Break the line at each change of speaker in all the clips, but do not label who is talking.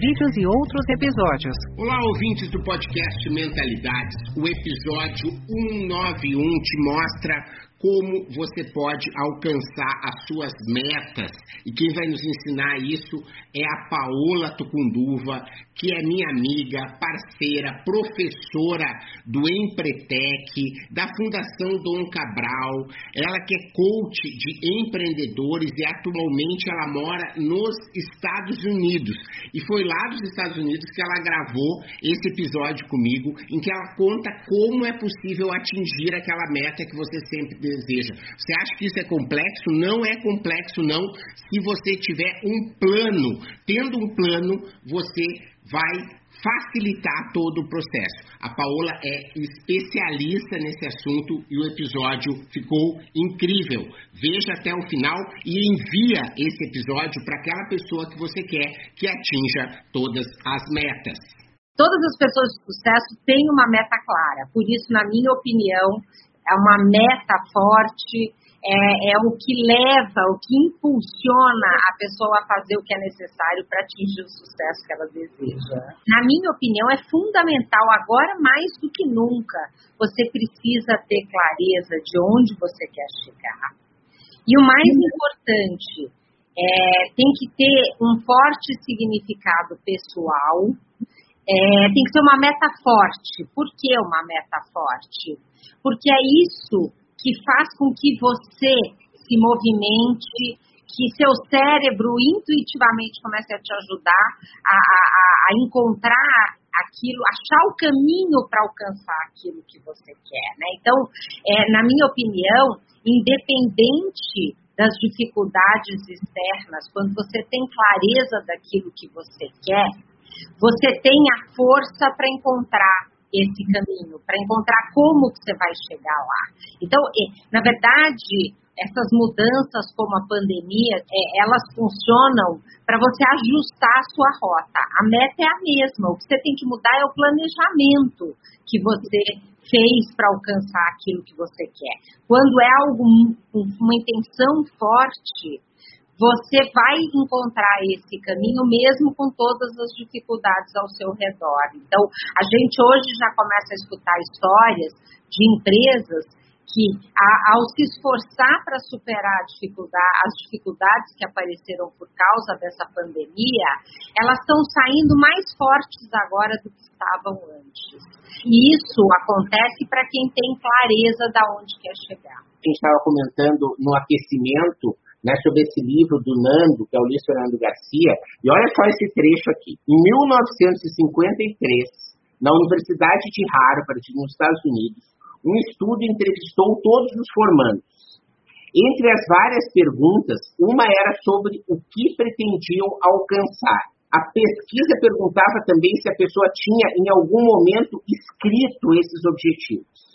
vídeos e outros episódios.
Olá, ouvintes do podcast Mentalidades. O episódio 191 te mostra como você pode alcançar as suas metas. E quem vai nos ensinar isso é a Paola Tucunduva, que é minha amiga, parceira, professora do Empretec, da Fundação Dom Cabral. Ela que é coach de empreendedores e atualmente ela mora nos Estados Unidos. E foi lá dos Estados Unidos que ela gravou esse episódio comigo, em que ela conta como é possível atingir aquela meta que você sempre deseja. Você acha que isso é complexo? Não é complexo, não. Se você tiver um plano, tendo um plano, você vai facilitar todo o processo. A Paola é especialista nesse assunto e o episódio ficou incrível. Veja até o final e envia esse episódio para aquela pessoa que você quer que atinja todas as metas.
Todas as pessoas de sucesso têm uma meta clara, por isso, na minha opinião, é uma meta forte, é, é, o que leva, o que impulsiona a pessoa a fazer o que é necessário para atingir o sucesso que ela deseja. Na minha opinião, é fundamental, agora mais do que nunca, você precisa ter clareza de onde você quer chegar. E o mais importante, é, tem que ter um forte significado pessoal, é, tem que ser uma meta forte. Por que uma meta forte? Porque é isso que faz com que você se movimente, que seu cérebro intuitivamente comece a te ajudar a, a, a encontrar aquilo, achar o caminho para alcançar aquilo que você quer, né? Então, é, na minha opinião, independente das dificuldades externas, quando você tem clareza daquilo que você quer, você tem a força para encontrar esse caminho, para encontrar como que você vai chegar lá. Então, na verdade, essas mudanças como a pandemia, é, elas funcionam para você ajustar a sua rota. A meta é a mesma, o que você tem que mudar é o planejamento que você fez para alcançar aquilo que você quer. Quando é algo, uma intenção forte, você vai encontrar esse caminho mesmo com todas as dificuldades ao seu redor. Então, a gente hoje já começa a escutar histórias de empresas que, ao se esforçar para superar dificuldade, as dificuldades que apareceram por causa dessa pandemia, elas estão saindo mais fortes agora do que estavam antes. E isso acontece para quem tem clareza da onde quer chegar.
A gente estava comentando no aquecimento né, sobre esse livro do Nando, que é o Luiz Fernando Garcia, e olha só esse trecho aqui. Em 1953, na Universidade de Harvard, nos Estados Unidos, um estudo entrevistou todos os formandos. Entre as várias perguntas, uma era sobre o que pretendiam alcançar. A pesquisa perguntava também se a pessoa tinha, em algum momento, escrito esses objetivos.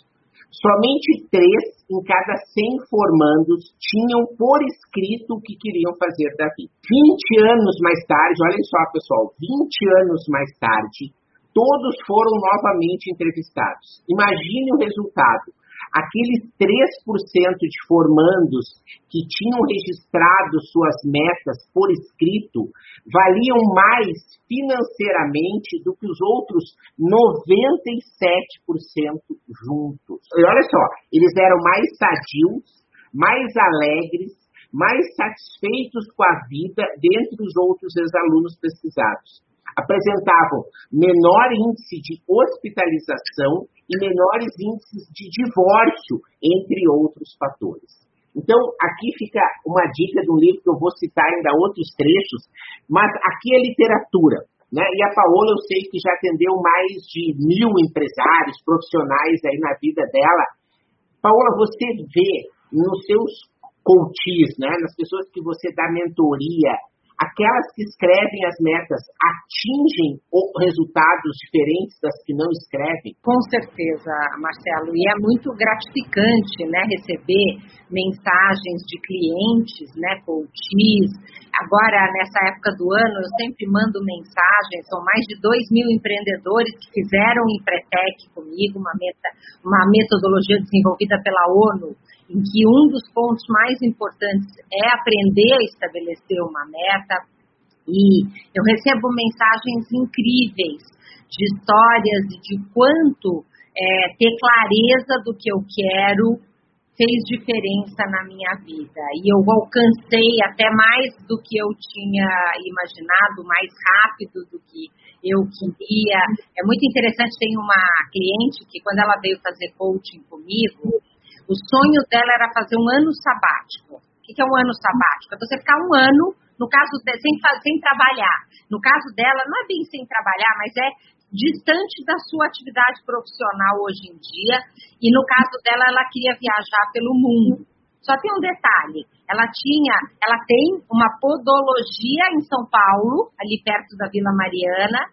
Somente três em cada 100 formandos tinham por escrito o que queriam fazer da vida. 20 anos mais tarde, olhem só, pessoal, 20 anos mais tarde, todos foram novamente entrevistados. Imagine o resultado aqueles 3% de formandos que tinham registrado suas metas por escrito valiam mais financeiramente do que os outros 97% juntos. E olha só, eles eram mais sadios, mais alegres, mais satisfeitos com a vida dentre os outros ex-alunos pesquisados apresentavam menor índice de hospitalização e menores índices de divórcio, entre outros fatores. Então, aqui fica uma dica de um livro que eu vou citar ainda outros trechos, mas aqui é literatura. Né? E a Paola, eu sei que já atendeu mais de mil empresários, profissionais aí na vida dela. Paola, você vê nos seus coaches, né, nas pessoas que você dá mentoria, aquelas que escrevem as metas atingem resultados diferentes das que não escrevem?
Com certeza, Marcelo. E é muito gratificante né, receber mensagens de clientes, né, coaches. Agora, nessa época do ano, eu sempre mando mensagens. São mais de 2 mil empreendedores que fizeram o Empretec comigo, uma, meta, uma metodologia desenvolvida pela ONU em que um dos pontos mais importantes é aprender a estabelecer uma meta. E eu recebo mensagens incríveis de histórias de quanto é, ter clareza do que eu quero fez diferença na minha vida. E eu alcancei até mais do que eu tinha imaginado, mais rápido do que eu queria. É muito interessante, tem uma cliente que quando ela veio fazer coaching comigo, o sonho dela era fazer um ano sabático. O que é um ano sabático? É você ficar um ano, no caso de, sem, sem trabalhar. No caso dela, não é bem sem trabalhar, mas é distante da sua atividade profissional hoje em dia. E no caso dela, ela queria viajar pelo mundo. Só tem um detalhe, ela tinha, ela tem uma podologia em São Paulo, ali perto da Vila Mariana,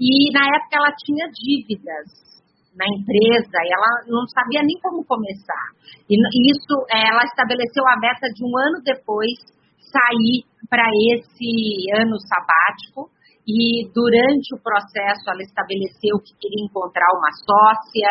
e na época ela tinha dívidas na empresa ela não sabia nem como começar. E isso, é, ela estabeleceu a meta de um ano depois sair para esse ano sabático e durante o processo ela estabeleceu que queria encontrar uma sócia,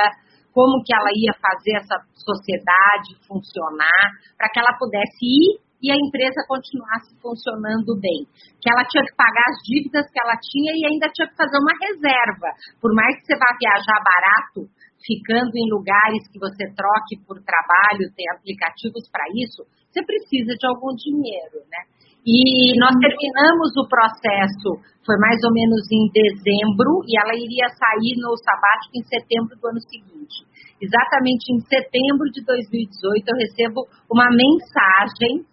como que ela ia fazer essa sociedade funcionar, para que ela pudesse ir e a empresa continuasse funcionando bem. Que ela tinha que pagar as dívidas que ela tinha e ainda tinha que fazer uma reserva. Por mais que você vá viajar barato, ficando em lugares que você troque por trabalho, tem aplicativos para isso, você precisa de algum dinheiro, né? E nós terminamos o processo, foi mais ou menos em dezembro, e ela iria sair no sabático em setembro do ano seguinte. Exatamente em setembro de 2018, eu recebo uma mensagem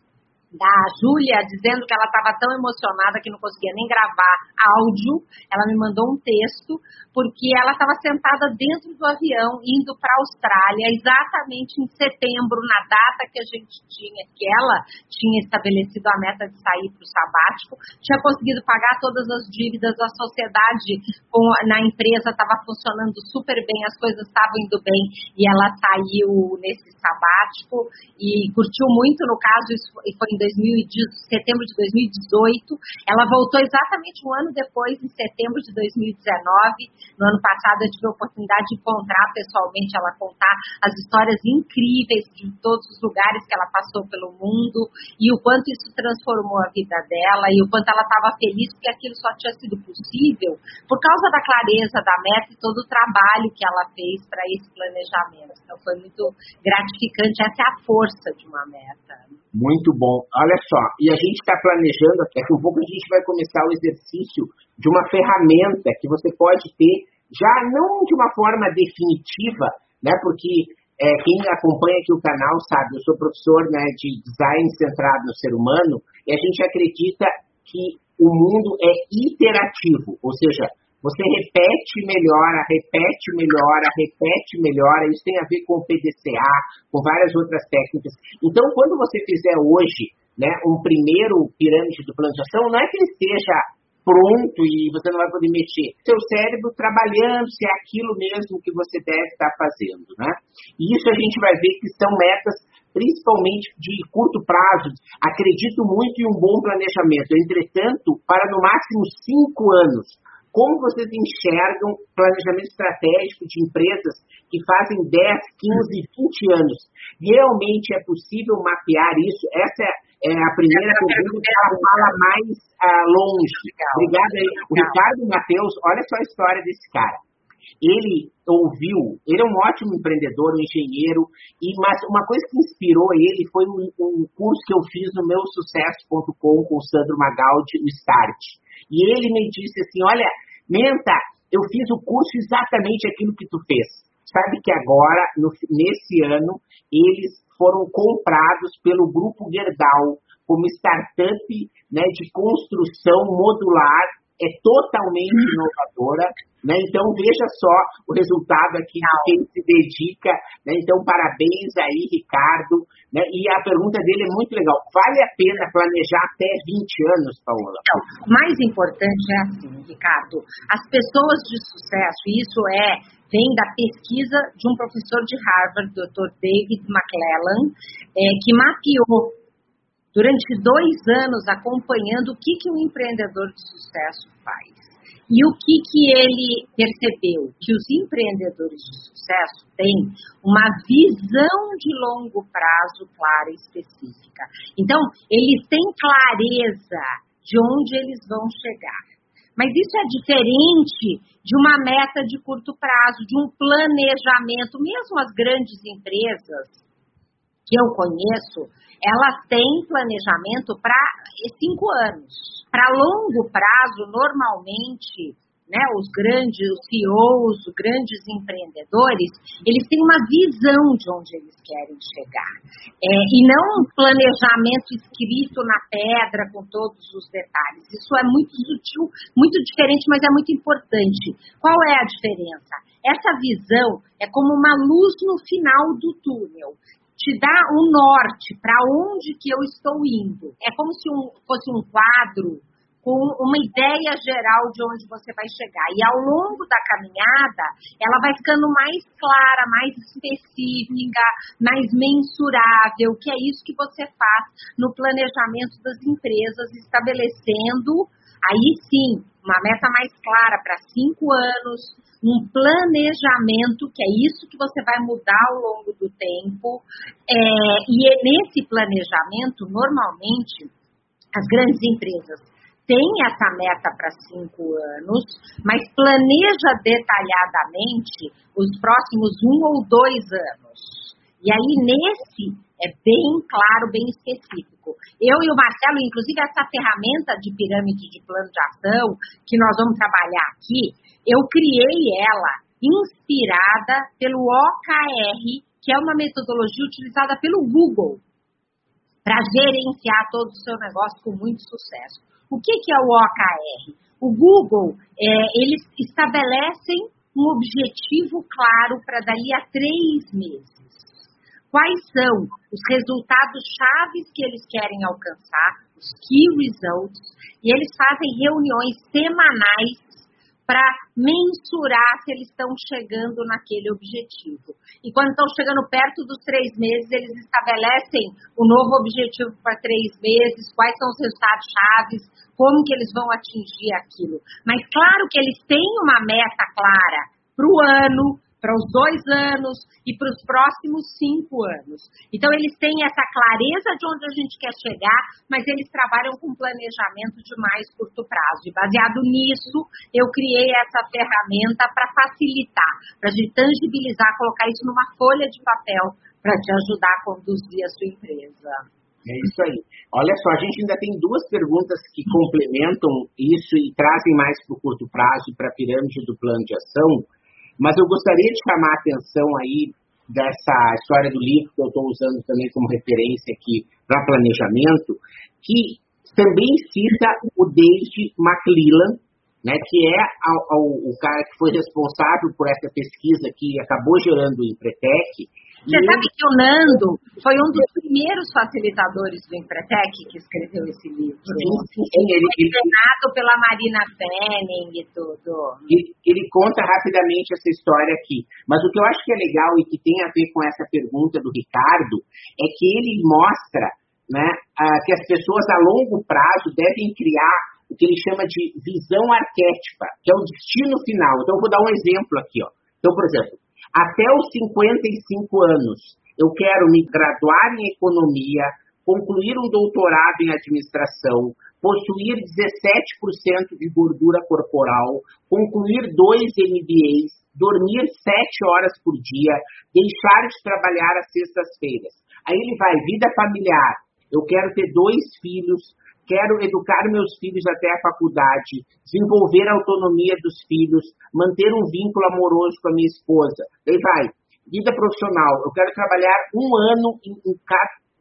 da Júlia dizendo que ela estava tão emocionada que não conseguia nem gravar áudio. Ela me mandou um texto porque ela estava sentada dentro do avião indo para a Austrália exatamente em setembro, na data que a gente tinha, que ela tinha estabelecido a meta de sair para o sabático, tinha conseguido pagar todas as dívidas, a sociedade com, na empresa estava funcionando super bem, as coisas estavam indo bem e ela saiu nesse sabático e curtiu muito, no caso, isso foi em 2000, setembro de 2018. Ela voltou exatamente um ano depois, em setembro de 2019. No ano passado, eu tive a oportunidade de encontrar pessoalmente ela contar as histórias incríveis de todos os lugares que ela passou pelo mundo e o quanto isso transformou a vida dela e o quanto ela estava feliz porque aquilo só tinha sido possível por causa da clareza da meta e todo o trabalho que ela fez para esse planejamento. Então, foi muito gratificante. Essa é a força de uma meta.
Muito bom. Olha só, e a gente está planejando, daqui a pouco a gente vai começar o exercício de uma ferramenta que você pode ter, já não de uma forma definitiva, né? Porque é, quem acompanha aqui o canal sabe, eu sou professor né, de design centrado no ser humano, e a gente acredita que o mundo é iterativo, ou seja, você repete, melhora, repete, melhora, repete, melhora. Isso tem a ver com o PDCA, com várias outras técnicas. Então, quando você fizer hoje né, um primeiro pirâmide do plano de ação, não é que ele esteja pronto e você não vai poder mexer. Seu cérebro trabalhando se é aquilo mesmo que você deve estar fazendo, né? E isso a gente vai ver que são metas principalmente de curto prazo. Acredito muito em um bom planejamento. Entretanto, para no máximo cinco anos, como vocês enxergam planejamento estratégico de empresas que fazem 10, 15, 20 anos? Realmente é possível mapear isso? Essa é, a primeira pergunta que ela fala mais uh, longe. Obrigado aí. O Ricardo Matheus, olha só a história desse cara. Ele ouviu, ele é um ótimo empreendedor, um engenheiro, e, mas uma coisa que inspirou ele foi um, um curso que eu fiz no meu sucesso.com com o Sandro Magaldi, o Start. E ele me disse assim: olha, Menta, eu fiz o curso exatamente aquilo que tu fez. Sabe que agora, no, nesse ano, eles foram comprados pelo Grupo Gerdau como startup né, de construção modular é totalmente inovadora, né? Então veja só o resultado aqui de quem se dedica, né? Então parabéns aí, Ricardo, né? E a pergunta dele é muito legal. Vale a pena planejar até 20 anos, Paola?
Então, mais importante é assim, Ricardo, as pessoas de sucesso, isso é vem da pesquisa de um professor de Harvard, Dr. David McClellan, é, que mapeou durante dois anos acompanhando o que, que um empreendedor de sucesso faz. E o que, que ele percebeu? Que os empreendedores de sucesso têm uma visão de longo prazo clara e específica. Então, eles têm clareza de onde eles vão chegar. Mas isso é diferente de uma meta de curto prazo, de um planejamento. Mesmo as grandes empresas que eu conheço, elas têm planejamento para cinco anos. Para longo prazo, normalmente, né, os grandes, os CEOs, os grandes empreendedores, eles têm uma visão de onde eles querem chegar. É, e não um planejamento escrito na pedra com todos os detalhes. Isso é muito sutil, muito diferente, mas é muito importante. Qual é a diferença? Essa visão é como uma luz no final do túnel te dá um norte para onde que eu estou indo. É como se um, fosse um quadro com uma ideia geral de onde você vai chegar. E ao longo da caminhada, ela vai ficando mais clara, mais específica, mais mensurável, que é isso que você faz no planejamento das empresas, estabelecendo, aí sim, uma meta mais clara para cinco anos, um planejamento, que é isso que você vai mudar ao longo do tempo. É, e é nesse planejamento, normalmente, as grandes empresas têm essa meta para cinco anos, mas planeja detalhadamente os próximos um ou dois anos. E aí, nesse, é bem claro, bem específico. Eu e o Marcelo, inclusive, essa ferramenta de pirâmide de plano de ação que nós vamos trabalhar aqui, eu criei ela inspirada pelo OKR, que é uma metodologia utilizada pelo Google para gerenciar todo o seu negócio com muito sucesso. O que, que é o OKR? O Google, é, eles estabelecem um objetivo claro para dali a três meses. Quais são os resultados chaves que eles querem alcançar, os key results, e eles fazem reuniões semanais para mensurar se eles estão chegando naquele objetivo. E quando estão chegando perto dos três meses, eles estabelecem o novo objetivo para três meses, quais são os resultados chaves, como que eles vão atingir aquilo. Mas claro que eles têm uma meta clara para o ano, para os dois anos e para os próximos cinco anos. Então, eles têm essa clareza de onde a gente quer chegar, mas eles trabalham com planejamento de mais curto prazo. E baseado nisso, eu criei essa ferramenta para facilitar, para a gente tangibilizar, colocar isso numa folha de papel para te ajudar a conduzir a sua empresa.
É isso aí. Olha só, a gente ainda tem duas perguntas que complementam isso e trazem mais para o curto prazo para a pirâmide do plano de ação. Mas eu gostaria de chamar a atenção aí dessa história do livro que eu estou usando também como referência aqui para planejamento, que também cita o David McClellan, né, que é o cara que foi responsável por essa pesquisa que acabou gerando o Empretec,
você sabe que o Nando foi um dos primeiros facilitadores do Empretec que escreveu esse livro. Sim, sim, ele, foi treinado pela Marina Fenning e tudo.
Ele, ele, conta rapidamente essa história aqui. Mas o que eu acho que é legal e que tem a ver com essa pergunta do Ricardo é que ele mostra né, que as pessoas a longo prazo devem criar o que ele chama de visão arquétipa, que é o destino final. Então, eu vou dar um exemplo aqui. Ó. Então, por exemplo, até os 55 anos, eu quero me graduar em economia, concluir um doutorado em administração, possuir 17% de gordura corporal, concluir dois MBAs, dormir 7 horas por dia, deixar de trabalhar às sextas-feiras. Aí ele vai, vida familiar. Eu quero ter dois filhos, quero educar meus filhos até a faculdade, desenvolver a autonomia dos filhos, manter um vínculo amoroso com a minha esposa. Aí vai, vida profissional, eu quero trabalhar um ano, em, em,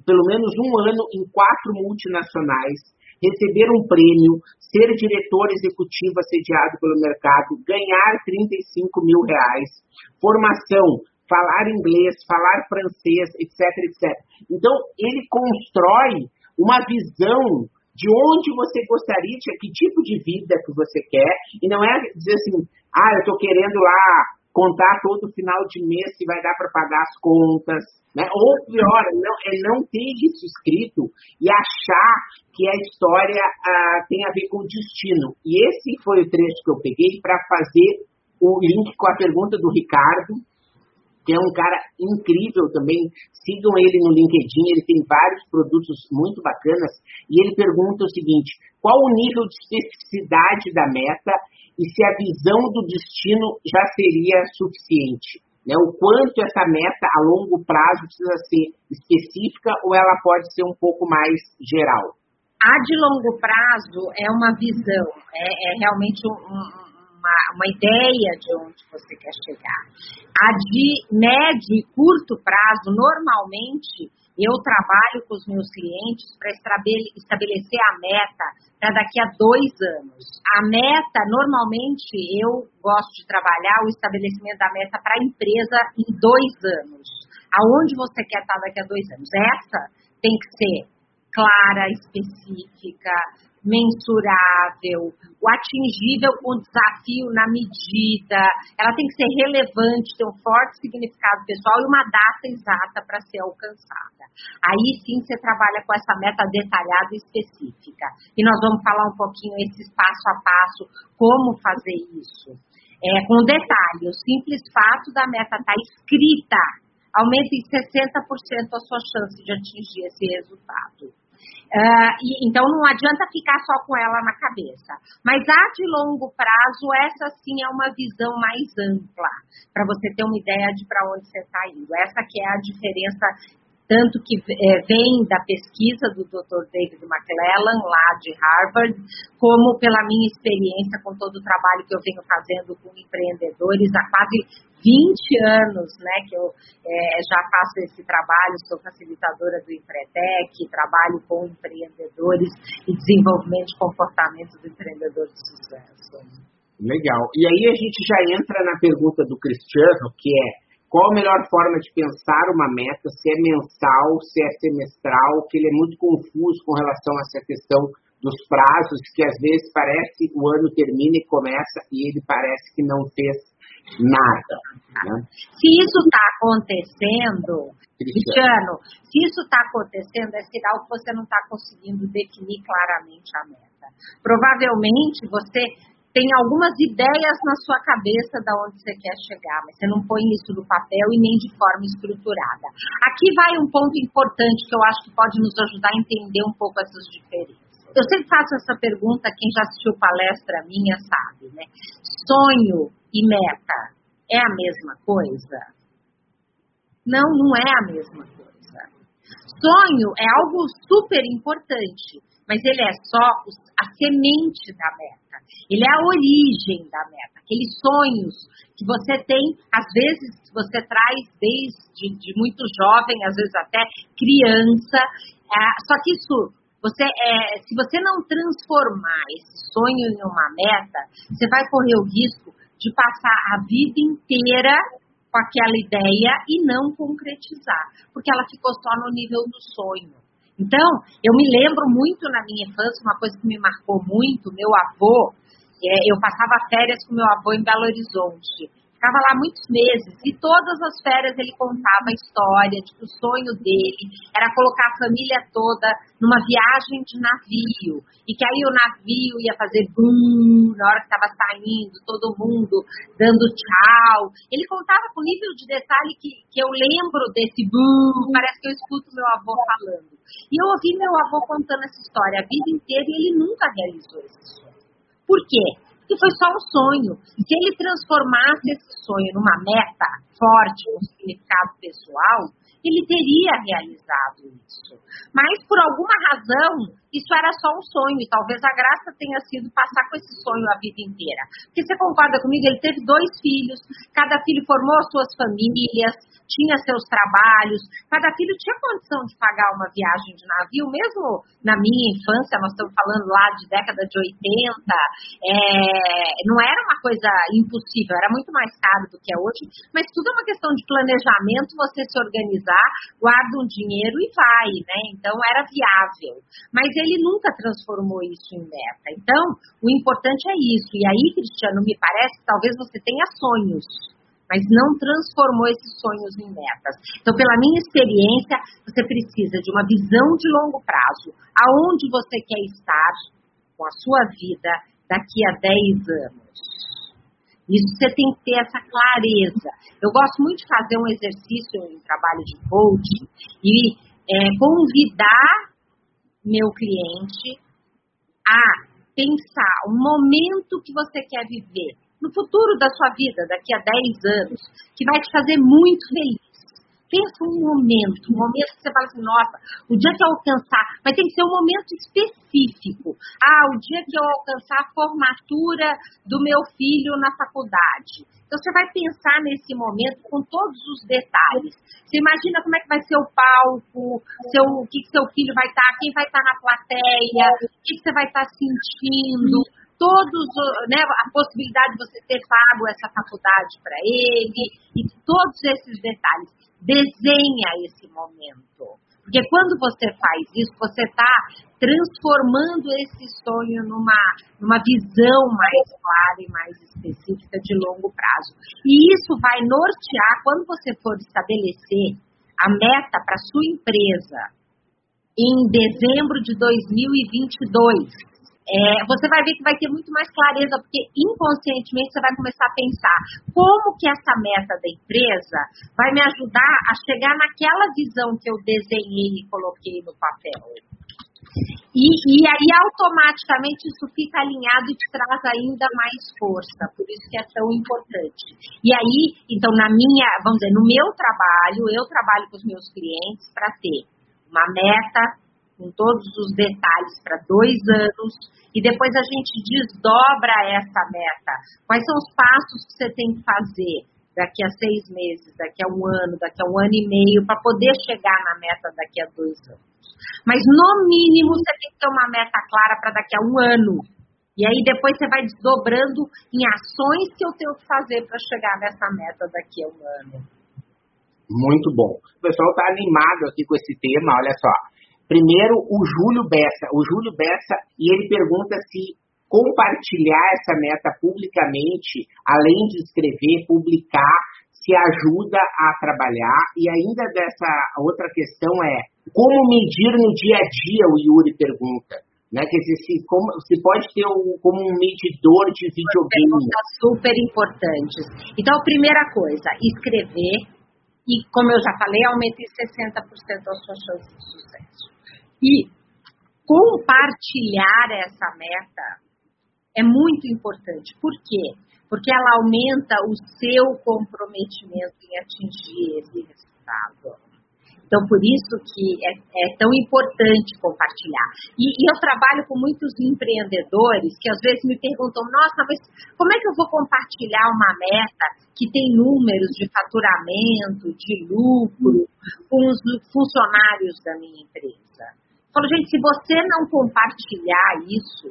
pelo menos um ano em quatro multinacionais, receber um prêmio, ser diretor executivo assediado pelo mercado, ganhar 35 mil reais, formação, falar inglês, falar francês, etc, etc. Então, ele constrói uma visão de onde você gostaria de, que tipo de vida que você quer, e não é dizer assim, ah, eu estou querendo lá contar todo final de mês se vai dar para pagar as contas, né? Ou pior, não, é não ter isso escrito e achar que a história ah, tem a ver com o destino. E esse foi o trecho que eu peguei para fazer o link com a pergunta do Ricardo, que é um cara incrível também. Sigam ele no LinkedIn, ele tem vários produtos muito bacanas. E ele pergunta o seguinte: qual o nível de especificidade da meta e se a visão do destino já seria suficiente? Né? O quanto essa meta a longo prazo precisa ser específica ou ela pode ser um pouco mais geral?
A de longo prazo é uma visão, é, é realmente um, uma, uma ideia de onde você quer chegar. A de médio e curto prazo, normalmente, eu trabalho com os meus clientes para estabelecer a meta para daqui a dois anos. A meta, normalmente, eu gosto de trabalhar o estabelecimento da meta para a empresa em dois anos. Aonde você quer estar daqui a dois anos? Essa tem que ser clara, específica, mensurável, o atingível com desafio na medida, ela tem que ser relevante, ter um forte significado pessoal e uma data exata para ser alcançada. Aí sim você trabalha com essa meta detalhada e específica. E nós vamos falar um pouquinho esse passo a passo, como fazer isso. É, com detalhe, o simples fato da meta estar tá escrita aumenta em 60% a sua chance de atingir esse resultado. Uh, e, então não adianta ficar só com ela na cabeça. Mas a de longo prazo, essa sim é uma visão mais ampla, para você ter uma ideia de para onde você está indo. Essa que é a diferença tanto que é, vem da pesquisa do Dr. David McClellan, lá de Harvard, como pela minha experiência com todo o trabalho que eu venho fazendo com empreendedores há quase 20 anos, né, que eu é, já faço esse trabalho, sou facilitadora do Empretec, trabalho com empreendedores e desenvolvimento de comportamento do empreendedor de sucesso.
Legal. E aí a gente já entra na pergunta do Cristiano, que é qual a melhor forma de pensar uma meta, se é mensal, se é semestral, que ele é muito confuso com relação a essa questão dos prazos, que às vezes parece o ano termina e começa e ele parece que não fez nada. Né?
Se isso está acontecendo, Cristiano, se isso está acontecendo, é sinal que você não está conseguindo definir claramente a meta. Provavelmente você tem algumas ideias na sua cabeça da onde você quer chegar, mas você não põe isso no papel e nem de forma estruturada. Aqui vai um ponto importante que eu acho que pode nos ajudar a entender um pouco essas diferenças. Eu sempre faço essa pergunta, quem já assistiu palestra minha sabe, né? Sonho e meta é a mesma coisa? Não, não é a mesma coisa. Sonho é algo super importante, mas ele é só a semente da meta. Ele é a origem da meta. Aqueles sonhos que você tem, às vezes você traz desde de muito jovem, às vezes até criança. É, só que isso, você, é, se você não transformar esse sonho em uma meta, você vai correr o risco de passar a vida inteira com aquela ideia e não concretizar, porque ela ficou só no nível do sonho. Então, eu me lembro muito na minha infância, uma coisa que me marcou muito, meu avô, é, eu passava férias com meu avô em Belo Horizonte. Ficava lá muitos meses e todas as férias ele contava a história que o sonho dele era colocar a família toda numa viagem de navio e que aí o navio ia fazer bum na hora que estava saindo, todo mundo dando tchau. Ele contava com nível de detalhe que, que eu lembro desse bum, parece que eu escuto meu avô falando. E eu ouvi meu avô contando essa história a vida inteira e ele nunca realizou esse sonho. Por quê? Porque foi só um sonho. Se ele transformasse esse sonho numa meta, forte, com significado pessoal, ele teria realizado isso. Mas, por alguma razão, isso era só um sonho, e talvez a graça tenha sido passar com esse sonho a vida inteira. Porque você concorda comigo? Ele teve dois filhos, cada filho formou suas famílias, tinha seus trabalhos, cada filho tinha condição de pagar uma viagem de navio, mesmo na minha infância, nós estamos falando lá de década de 80, é, não era uma coisa impossível, era muito mais caro do que é hoje, mas tudo é uma questão de planejamento, você se organizar, guarda um dinheiro e vai, né? Então era viável. Mas ele nunca transformou isso em meta. Então, o importante é isso. E aí, Cristiano, me parece que talvez você tenha sonhos mas não transformou esses sonhos em metas. Então, pela minha experiência, você precisa de uma visão de longo prazo, aonde você quer estar com a sua vida daqui a 10 anos. Isso você tem que ter essa clareza. Eu gosto muito de fazer um exercício em trabalho de coaching e é, convidar meu cliente a pensar o momento que você quer viver no futuro da sua vida, daqui a 10 anos, que vai te fazer muito feliz. Pensa um momento, um momento que você fala assim, nossa, o dia que eu alcançar, mas tem que ser um momento específico. Ah, o dia que eu alcançar a formatura do meu filho na faculdade. Então você vai pensar nesse momento com todos os detalhes. Você imagina como é que vai ser o palco, seu, o que, que seu filho vai estar, quem vai estar na plateia, o que, você vai estar sentindo todos, né, a possibilidade de você ter pago essa faculdade para ele, e todos esses detalhes. Desenha esse momento. Porque quando você faz isso, você está transformando esse sonho numa, numa visão mais clara e mais específica de longo prazo. E isso vai nortear, quando você for estabelecer a meta para sua empresa em dezembro de 2022, é, você vai ver que vai ter muito mais clareza, porque inconscientemente você vai começar a pensar como que essa meta da empresa vai me ajudar a chegar naquela visão que eu desenhei e coloquei no papel. E, e aí automaticamente isso fica alinhado e te traz ainda mais força, por isso que é tão importante. E aí, então, na minha, vamos dizer, no meu trabalho, eu trabalho com os meus clientes para ter uma meta com todos os detalhes para dois anos, e depois a gente desdobra essa meta. Quais são os passos que você tem que fazer daqui a seis meses, daqui a um ano, daqui a um ano e meio, para poder chegar na meta daqui a dois anos? Mas, no mínimo, você tem que ter uma meta clara para daqui a um ano. E aí depois você vai desdobrando em ações que eu tenho que fazer para chegar nessa meta daqui a um ano.
Muito bom. O pessoal está animado aqui com esse tema, olha só. Primeiro, o Júlio Bessa. O Júlio Bessa, e ele pergunta se compartilhar essa meta publicamente, além de escrever, publicar, se ajuda a trabalhar. E ainda dessa outra questão é como medir no dia a dia, o Yuri pergunta. Né? Quer dizer, se, como, se pode ter um, como um medidor de videogame.
super importantes. Então, primeira coisa, escrever. E, como eu já falei, aumente 60% as suas chances de sucesso. E compartilhar essa meta é muito importante. Por quê? Porque ela aumenta o seu comprometimento em atingir esse resultado. Então, por isso que é, é tão importante compartilhar. E, e, eu trabalho com muitos empreendedores que às vezes me perguntam, nossa, mas como é que eu vou compartilhar uma meta que tem números de faturamento, de lucro, com os funcionários da minha empresa? Falo, gente, se você não compartilhar isso,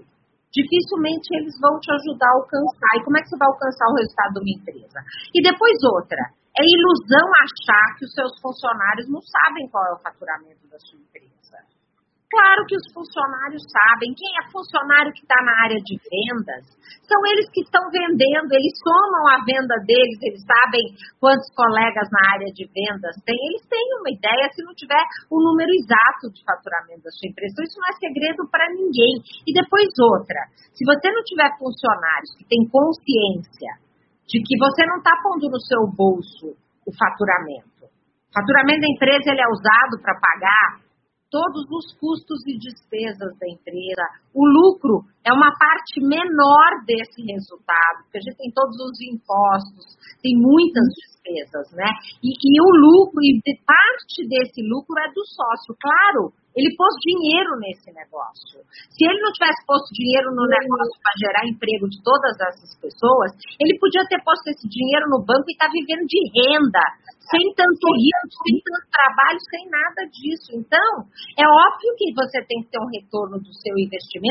dificilmente eles vão te ajudar a alcançar. E como é que você vai alcançar o resultado de uma empresa? E depois outra, é ilusão achar que os seus funcionários não sabem qual é o faturamento da sua empresa. Claro que os funcionários sabem. Quem é funcionário que está na área de vendas, são eles que estão vendendo, eles somam a venda deles, eles sabem quantos colegas na área de vendas tem, eles têm uma ideia se não tiver o número exato de faturamento da sua empresa. Então, isso não é segredo para ninguém. E depois outra, se você não tiver funcionários que têm consciência de que você não está pondo no seu bolso o faturamento. Faturamento da empresa ele é usado para pagar todos os custos e despesas da empresa, O lucro é uma parte menor desse resultado, porque a gente tem todos os impostos, tem muitas despesas, né? E, e o lucro, e parte desse lucro é do sócio, claro. Ele pôs dinheiro nesse negócio. Se ele não tivesse posto dinheiro no negócio para gerar emprego de todas essas pessoas, ele podia ter posto esse dinheiro no banco e estar tá vivendo de renda, sem tanto risco, sem tanto trabalho, sem nada disso. Então, é óbvio que você tem que ter um retorno do seu investimento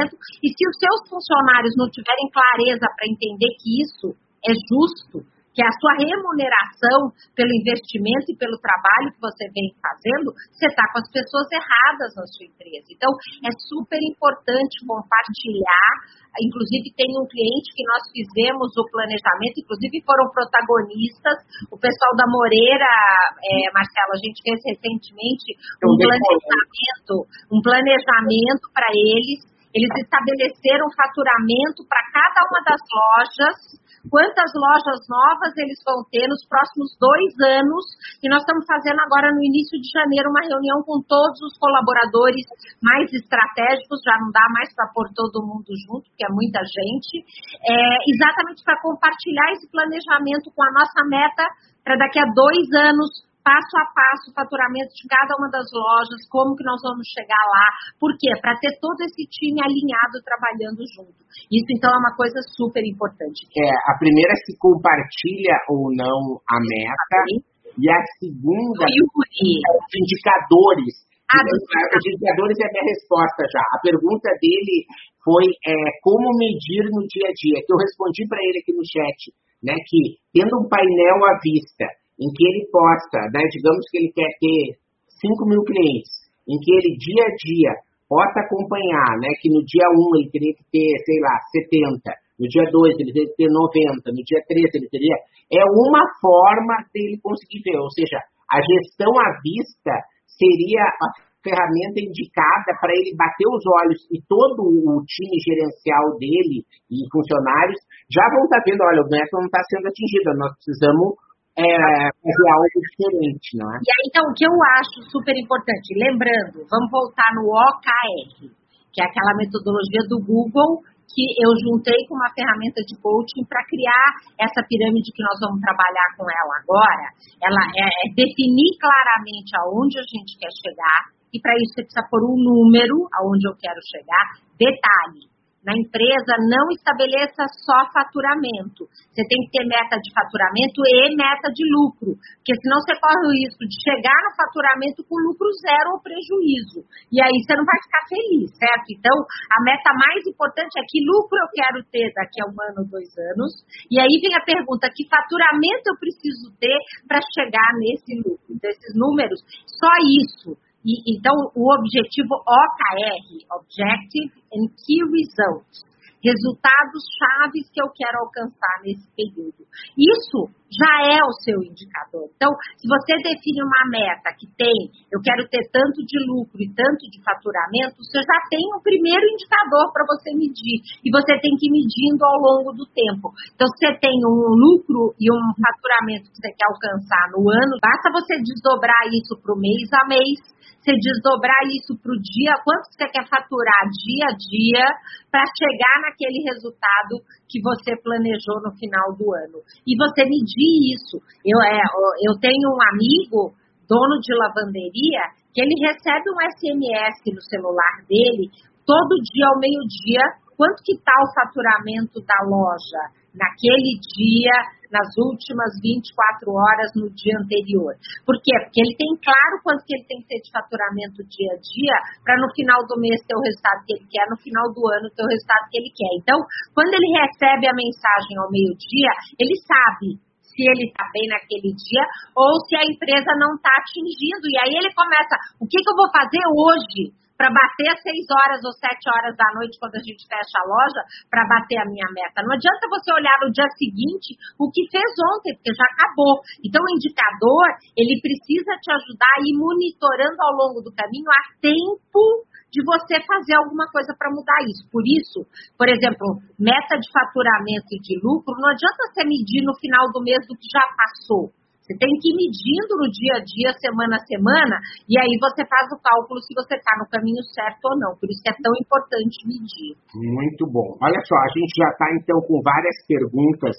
e se os seus funcionários não tiverem clareza para entender que isso é justo, que a sua remuneração pelo investimento e pelo trabalho que você vem fazendo, você está com as pessoas erradas na sua empresa. Então, é super importante compartilhar. Inclusive, tem um cliente que nós fizemos o planejamento, inclusive foram protagonistas. O pessoal da Moreira, é, Marcelo, a gente fez recentemente um planejamento, um planejamento para eles. Eles estabeleceram faturamento para cada uma das lojas. Quantas lojas novas eles vão ter nos próximos dois anos. E nós estamos fazendo agora, no início de janeiro, uma reunião com todos os colaboradores mais estratégicos, já não dá mais para pôr todo mundo junto, porque é muita gente, é, exatamente para compartilhar esse planejamento com a nossa meta para daqui a dois anos passo a passo o faturamento de cada uma das lojas, como que nós vamos chegar lá. Por quê? Para ter todo esse time alinhado trabalhando junto. Isso, então, é uma coisa super importante.
É, a primeira é se compartilha ou não a meta. E a segunda, é os indicadores. Ah, os indicadores é a minha resposta já. A pergunta dele foi é, como medir no dia a dia, que eu respondi para ele aqui no chat, né, que tendo um painel à vista, em que ele possa, né, digamos que ele quer ter 5 mil clientes, em que ele dia a dia possa acompanhar, né, que no dia 1 ele teria que ter, sei lá, 70, no dia 2 ele teria que ter 90, no dia 3 ele teria. É uma forma dele conseguir ver, ou seja, a gestão à vista seria a ferramenta indicada para ele bater os olhos e todo o time gerencial dele e funcionários já vão estar vendo, olha, o meta não está sendo atingido, nós precisamos é, fazer algo diferente, é?
E aí, então, o que eu acho super importante, lembrando, vamos voltar no OKR, que é aquela metodologia do Google que eu juntei com uma ferramenta de coaching para criar essa pirâmide que nós vamos trabalhar com ela agora. Ela é, é definir claramente aonde a gente quer chegar e para isso você precisa pôr um número aonde eu quero chegar. Detalhe, na empresa, não estabeleça só faturamento. Você tem que ter meta de faturamento e meta de lucro, porque senão você corre o risco de chegar no faturamento com lucro zero ou prejuízo. E aí você não vai ficar feliz, certo? Então, a meta mais importante é que lucro eu quero ter daqui a um ano, dois anos. E aí vem a pergunta: que faturamento eu preciso ter para chegar nesse lucro, desses números? Só isso. E, então, o objetivo OKR, Objective and Key Results, resultados chaves que eu quero alcançar nesse período. Isso já é o seu indicador. Então, se você define uma meta que tem, eu quero ter tanto de lucro e tanto de faturamento, você já tem um primeiro indicador para você medir. E você tem que ir medindo ao longo do tempo. Então, se você tem um lucro e um faturamento que você quer alcançar no ano, basta você desdobrar isso para o mês a mês você desdobrar isso para o dia, quanto você quer faturar dia a dia para chegar naquele resultado que você planejou no final do ano. E você medir isso. Eu, é, eu tenho um amigo, dono de lavanderia, que ele recebe um SMS no celular dele todo dia ao meio-dia quanto que está o faturamento da loja naquele dia, nas últimas 24 horas no dia anterior. Por quê? Porque ele tem claro quanto que ele tem que ter de faturamento dia a dia para no final do mês ter o resultado que ele quer, no final do ano ter o resultado que ele quer. Então, quando ele recebe a mensagem ao meio-dia, ele sabe se ele está bem naquele dia ou se a empresa não está atingindo. E aí ele começa, o que, que eu vou fazer hoje? para bater às 6 horas ou 7 horas da noite, quando a gente fecha a loja, para bater a minha meta. Não adianta você olhar no dia seguinte o que fez ontem, porque já acabou. Então, o indicador, ele precisa te ajudar a ir monitorando ao longo do caminho a tempo de você fazer alguma coisa para mudar isso. Por isso, por exemplo, meta de faturamento e de lucro, não adianta você medir no final do mês do que já passou. Você tem que ir medindo no dia a dia, semana a semana, e aí você faz o cálculo se você está no caminho certo ou não. Por isso é tão importante medir.
Muito bom. Olha só, a gente já está então com várias perguntas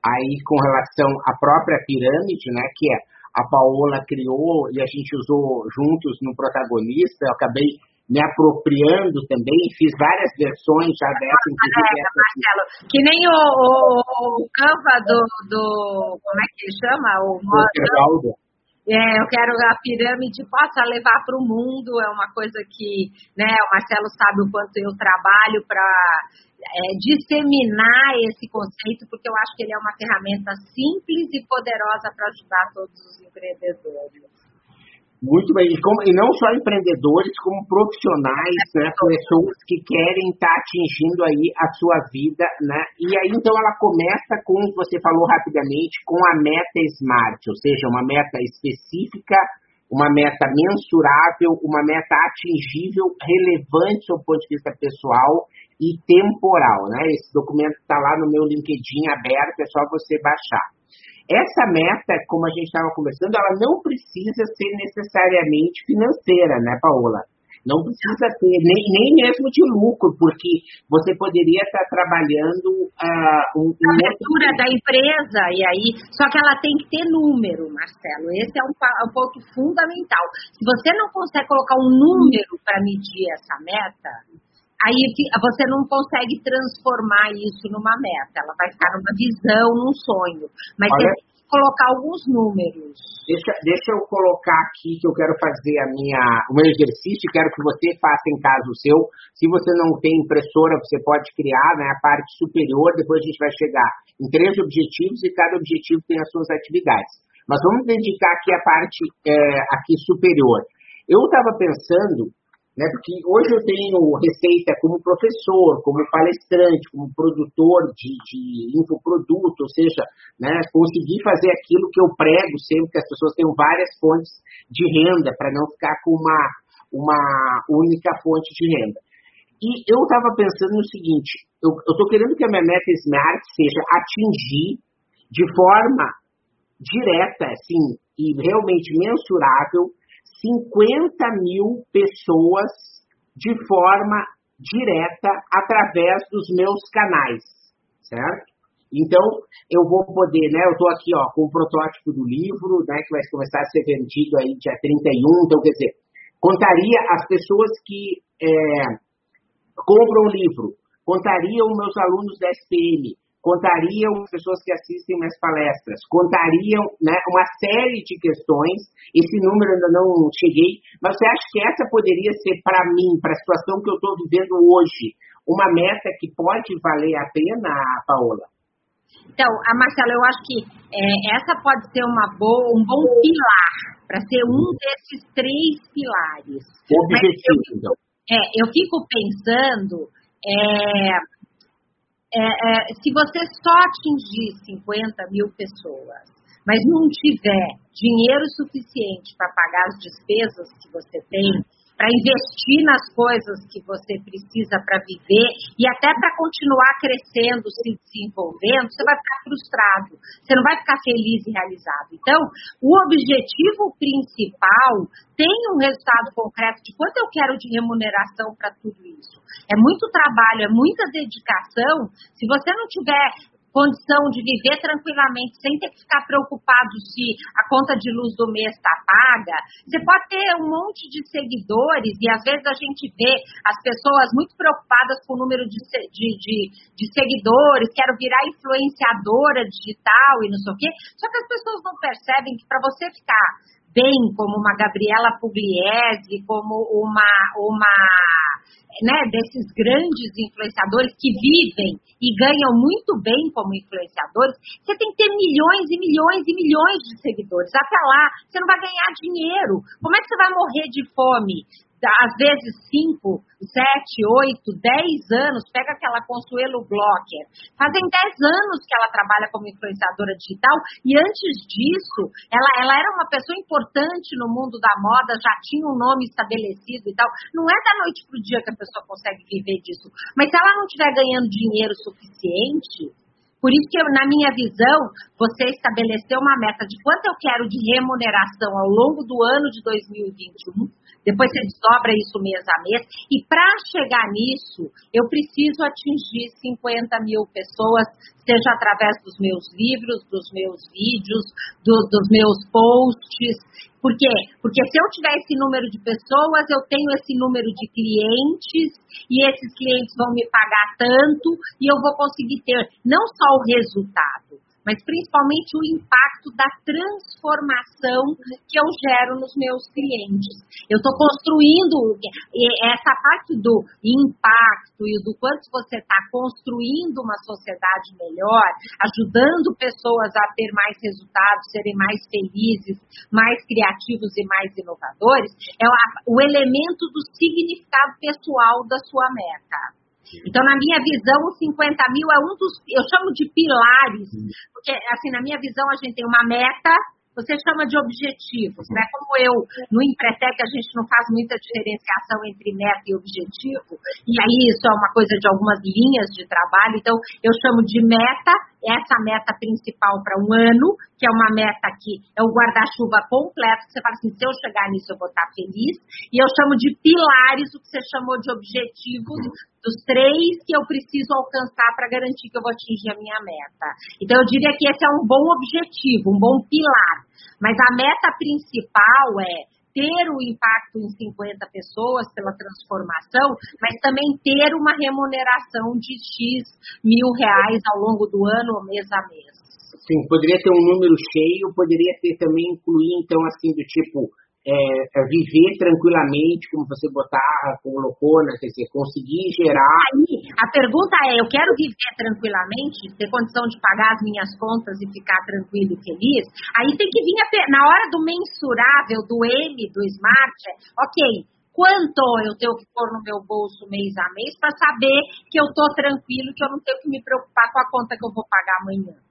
aí com relação à própria pirâmide, né? Que é a Paola criou e a gente usou juntos no protagonista. Eu acabei me apropriando também, fiz várias versões já dessa, inclusive
é, Marcelo, que nem o, o, o Canva do, do, como é que chama? O,
o
é, eu quero a pirâmide possa levar para o mundo, é uma coisa que, né, o Marcelo sabe o quanto eu trabalho para é, disseminar esse conceito, porque eu acho que ele é uma ferramenta simples e poderosa para ajudar todos os empreendedores.
Muito bem, e, como, e, não só empreendedores, como profissionais, né, pessoas que querem estar tá atingindo aí a sua vida, né? E aí então ela começa com, você falou rapidamente, com a meta SMART, ou seja, uma meta específica, uma meta mensurável, uma meta atingível, relevante do ponto de vista pessoal e temporal, né? Esse documento está lá no meu LinkedIn aberto, é só você baixar. Essa meta, como a gente estava conversando, ela não precisa ser necessariamente financeira, né, Paola? Não precisa ter, nem, nem mesmo de lucro, porque você poderia estar trabalhando uh,
um, a abertura da empresa, e aí, só que ela tem que ter número, Marcelo. Esse é um, um ponto fundamental. Se você não consegue colocar um número para medir essa meta, aí você não consegue transformar isso numa meta. Ela vai ficar numa visão, num sonho. Mas Olha, tem que colocar alguns números.
Deixa, deixa eu colocar aqui que eu quero fazer a minha, o meu exercício, quero que você faça em casa o seu. Se você não tem impressora, você pode criar né, a parte superior, depois a gente vai chegar em três objetivos e cada objetivo tem as suas atividades. Mas vamos dedicar aqui a parte é, aqui superior. Eu estava pensando né? Porque hoje eu tenho receita como professor, como palestrante, como produtor de, de infoproduto, ou seja, né, conseguir fazer aquilo que eu prego sempre, que as pessoas tenham várias fontes de renda, para não ficar com uma, uma única fonte de renda. E eu estava pensando no seguinte, eu estou querendo que a minha meta SMART seja atingir de forma direta, assim, e realmente mensurável, 50 mil pessoas de forma direta através dos meus canais, certo? Então, eu vou poder, né? Eu estou aqui, ó, com o protótipo do livro, né? Que vai começar a ser vendido aí dia 31. Então, quer dizer, contaria as pessoas que é, compram o livro, contariam meus alunos da SPM, contariam as pessoas que assistem minhas palestras, contariam né, uma série de questões. Esse número ainda não cheguei, mas você acha que essa poderia ser para mim, para a situação que eu estou vivendo hoje, uma meta que pode valer a pena, Paola?
Então, a Marcela, eu acho que é, essa pode ser uma boa, um bom pilar para ser um desses três pilares.
Objetivo, eu, então.
É, eu fico pensando é, é, é, se você só atingir 50 mil pessoas, mas não tiver dinheiro suficiente para pagar as despesas que você tem, para investir nas coisas que você precisa para viver e até para continuar crescendo, se desenvolvendo, você vai ficar frustrado, você não vai ficar feliz e realizado. Então, o objetivo principal tem um resultado concreto de quanto eu quero de remuneração para tudo isso. É muito trabalho, é muita dedicação. Se você não tiver condição de viver tranquilamente, sem ter que ficar preocupado se a conta de luz do mês está paga. Você pode ter um monte de seguidores e às vezes a gente vê as pessoas muito preocupadas com o número de, de, de, de seguidores, quero virar influenciadora digital e não sei o quê. Só que as pessoas não percebem que para você ficar bem como uma Gabriela Pugliese, como uma, uma né, desses grandes influenciadores que vivem e ganham muito bem como influenciadores, você tem que ter milhões e milhões e milhões de seguidores. Até lá, você não vai ganhar dinheiro. Como é que você vai morrer de fome? Às vezes 5, 7, 8, 10 anos, pega aquela Consuelo Blocker. Fazem 10 anos que ela trabalha como influenciadora digital e antes disso, ela, ela era uma pessoa importante no mundo da moda, já tinha um nome estabelecido e tal. Não é da noite pro dia que a pessoa consegue viver disso. Mas se ela não estiver ganhando dinheiro suficiente, Por isso que, na minha visão, você estabeleceu uma meta de quanto eu quero de remuneração ao longo do ano de 2021, depois você desdobra isso mês a mês, e para chegar nisso, eu preciso atingir 50 mil pessoas, seja através dos meus livros, dos meus vídeos, do, dos meus posts, por quê? Porque se eu tiver esse número de pessoas, eu tenho esse número de clientes e esses clientes vão me pagar tanto e eu vou conseguir ter não só o resultado, mas principalmente o impacto da transformação que eu gero nos meus clientes. Eu estou construindo essa parte do impacto e do quanto você está construindo uma sociedade melhor, ajudando pessoas a ter mais resultados, serem mais felizes, mais criativos e mais inovadores, é o elemento do significado pessoal da sua meta. Então, na minha visão, os 50 mil é um dos, eu chamo de pilares, porque, assim, na minha visão, a gente tem uma meta, você chama de objetivos, né? Como eu, no Empretec, a gente não faz muita diferenciação entre meta e objetivo, e aí isso é uma coisa de algumas linhas de trabalho, então eu chamo de meta, essa meta principal para um ano, que é uma meta que é o guarda-chuva completo, que você fala assim, se eu chegar nisso eu vou estar feliz, e eu chamo de pilares, o que você chamou de objetivos, dos três que eu preciso alcançar para garantir que eu vou atingir a minha meta. Então, eu diria que esse é um bom objetivo, um bom pilar. Mas a meta principal é ter o impacto em 50 pessoas pela transformação, mas também ter uma remuneração de X mil reais ao longo do ano ou mês a mês.
Sim, poderia ter um número cheio, poderia ter também incluir, então, assim, do tipo, é, é, viver tranquilamente, como você botar, colocou, né? Quer dizer, conseguir gerar.
Aí, a pergunta é: eu quero viver tranquilamente, ter condição de pagar as minhas contas e ficar tranquilo e feliz? Aí tem que vir a, na hora do mensurável, do M, do Smart, é, ok, quanto eu tenho que pôr no meu bolso mês a mês para saber que eu estou tranquilo, que eu não tenho que me preocupar com a conta que eu vou pagar amanhã.